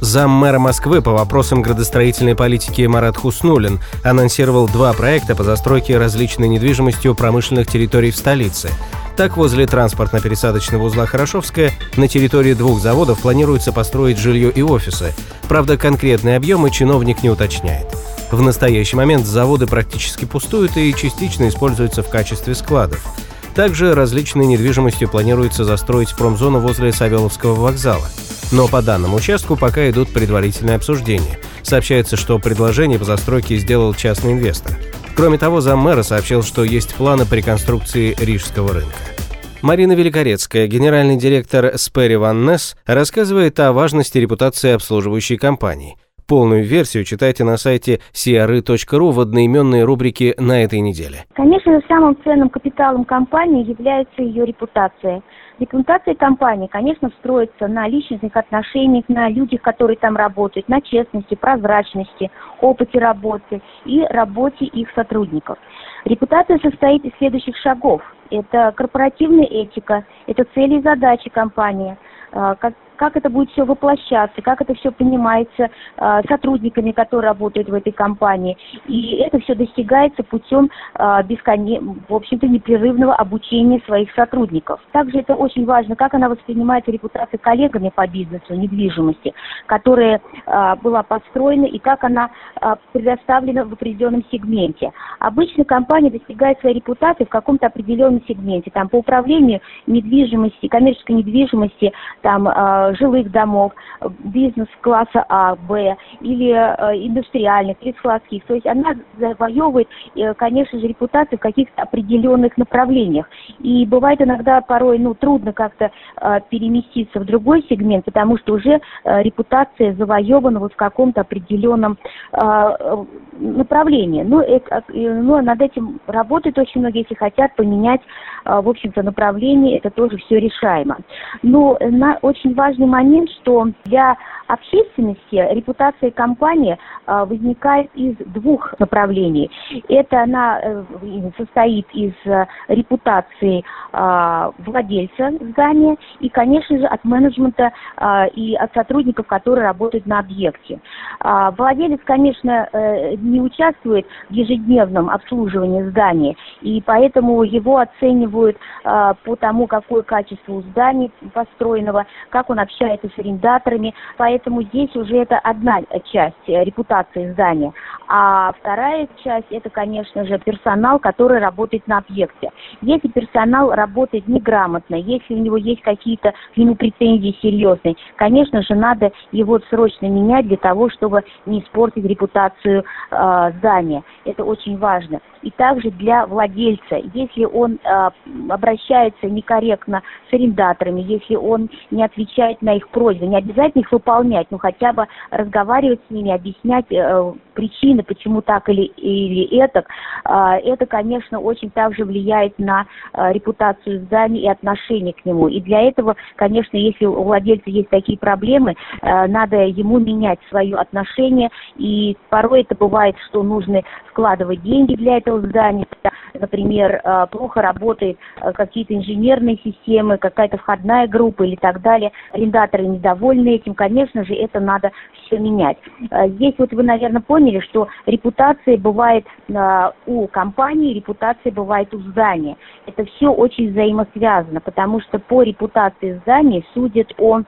Зам мэра Москвы по вопросам градостроительной политики Марат Хуснулин анонсировал два проекта по застройке различной недвижимостью промышленных территорий в столице. Так, возле транспортно-пересадочного узла Хорошовская на территории двух заводов планируется построить жилье и офисы. Правда, конкретные объемы чиновник не уточняет. В настоящий момент заводы практически пустуют и частично используются в качестве складов. Также различной недвижимостью планируется застроить промзону возле Савеловского вокзала. Но по данному участку пока идут предварительные обсуждения. Сообщается, что предложение по застройке сделал частный инвестор. Кроме того, заммэра сообщил, что есть планы по реконструкции Рижского рынка. Марина Великорецкая, генеральный директор Sperry Van Ness, рассказывает о важности репутации обслуживающей компании. Полную версию читайте на сайте crы.ru в одноименной рубрике на этой неделе. Конечно, самым ценным капиталом компании является ее репутация – Репутация компании, конечно, строится на личностных отношениях, на людях, которые там работают, на честности, прозрачности, опыте работы и работе их сотрудников. Репутация состоит из следующих шагов. Это корпоративная этика, это цели и задачи компании, как как это будет все воплощаться, как это все понимается э, сотрудниками, которые работают в этой компании. И это все достигается путем э, бесконе... в общем-то, непрерывного обучения своих сотрудников. Также это очень важно, как она воспринимается репутация коллегами по бизнесу, недвижимости, которая э, была построена и как она э, предоставлена в определенном сегменте. Обычно компания достигает своей репутации в каком-то определенном сегменте, там по управлению недвижимости, коммерческой недвижимости, там э, жилых домов, бизнес класса А, Б или э, индустриальных, или складских. То есть она завоевывает, э, конечно же, репутацию в каких-то определенных направлениях. И бывает иногда порой ну, трудно как-то э, переместиться в другой сегмент, потому что уже репутация завоевана вот в каком-то определенном направлении. Ну, это, ну, над этим работают очень многие, если хотят поменять, в общем-то, направление, это тоже все решаемо. Но на, очень важный момент, что для общественности репутация компании а, возникает из двух направлений. Это она э, состоит из э, репутации а, владельца здания и, конечно же, от менеджмента а, и от сотрудников, которые работают на объекте. Владелец, конечно, э, не участвует в ежедневном обслуживании здания, и поэтому его оценивают по тому, какое качество у здания построенного, как он общается с арендаторами. Поэтому здесь уже это одна часть репутации здания. А вторая часть это, конечно же, персонал, который работает на объекте. Если персонал работает неграмотно, если у него есть какие-то к нему претензии серьезные, конечно же, надо его срочно менять для того, чтобы не испортить репутацию э, здания. Это очень важно. И также для владельца, если он э, обращается некорректно с арендаторами, если он не отвечает на их просьбы, не обязательно их выполнять, но хотя бы разговаривать с ними, объяснять э, причины, почему так или, или это, э, это, конечно, очень также влияет на э, репутацию здания и отношение к нему. И для этого, конечно, если у владельца есть такие проблемы, э, надо ему менять свое отношение. И порой это бывает, что нужно вкладывать деньги для этого здания, например, э, плохо работают э, какие-то инженерные системы, какая-то входная группа или так далее, арендаторы недовольны этим, конечно же, это надо все менять. Э, здесь вот вы, наверное, поняли, что репутация бывает у компании, репутация бывает у здания. Это все очень взаимосвязано, потому что по репутации здания судят о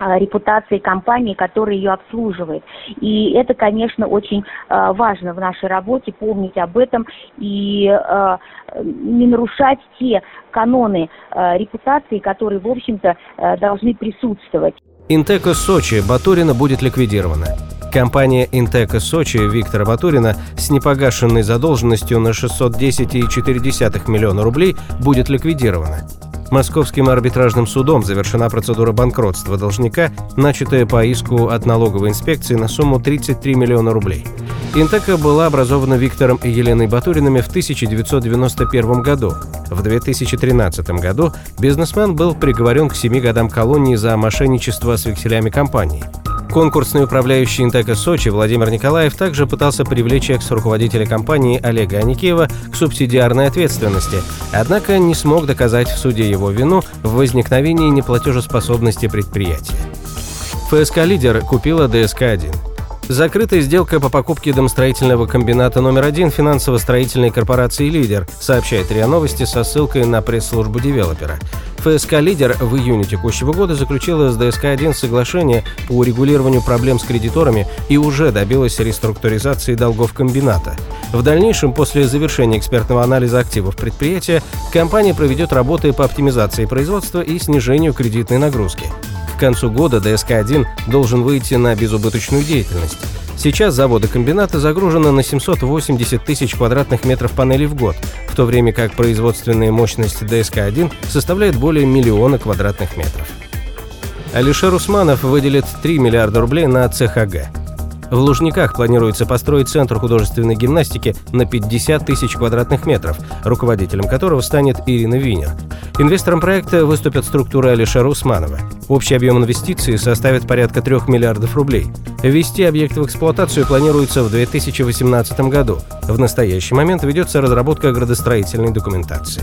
репутации компании, которая ее обслуживает. И это, конечно, очень а, важно в нашей работе, помнить об этом и а, не нарушать те каноны репутации, которые, в общем-то, должны присутствовать. Интека Сочи Батурина будет ликвидирована. Компания Интека Сочи Виктора Батурина с непогашенной задолженностью на 610,4 миллиона рублей будет ликвидирована. Московским арбитражным судом завершена процедура банкротства должника, начатая по иску от налоговой инспекции на сумму 33 миллиона рублей. Интека была образована Виктором и Еленой Батуриными в 1991 году. В 2013 году бизнесмен был приговорен к 7 годам колонии за мошенничество с векселями компании. Конкурсный управляющий Интека Сочи Владимир Николаев также пытался привлечь экс-руководителя компании Олега Аникеева к субсидиарной ответственности, однако не смог доказать в суде его вину в возникновении неплатежеспособности предприятия. ФСК «Лидер» купила ДСК-1. Закрытая сделка по покупке домостроительного комбината номер один финансово-строительной корпорации «Лидер», сообщает РИА Новости со ссылкой на пресс-службу девелопера. ФСК «Лидер» в июне текущего года заключила с ДСК-1 соглашение по урегулированию проблем с кредиторами и уже добилась реструктуризации долгов комбината. В дальнейшем, после завершения экспертного анализа активов предприятия, компания проведет работы по оптимизации производства и снижению кредитной нагрузки. К концу года ДСК-1 должен выйти на безубыточную деятельность. Сейчас заводы комбината загружены на 780 тысяч квадратных метров панелей в год, в то время как производственная мощность ДСК-1 составляет более миллиона квадратных метров. Алишер Усманов выделит 3 миллиарда рублей на ЦХГ. В Лужниках планируется построить центр художественной гимнастики на 50 тысяч квадратных метров, руководителем которого станет Ирина Винер. Инвестором проекта выступят структуры Алишера Усманова. Общий объем инвестиций составит порядка 3 миллиардов рублей. Ввести объект в эксплуатацию планируется в 2018 году. В настоящий момент ведется разработка градостроительной документации.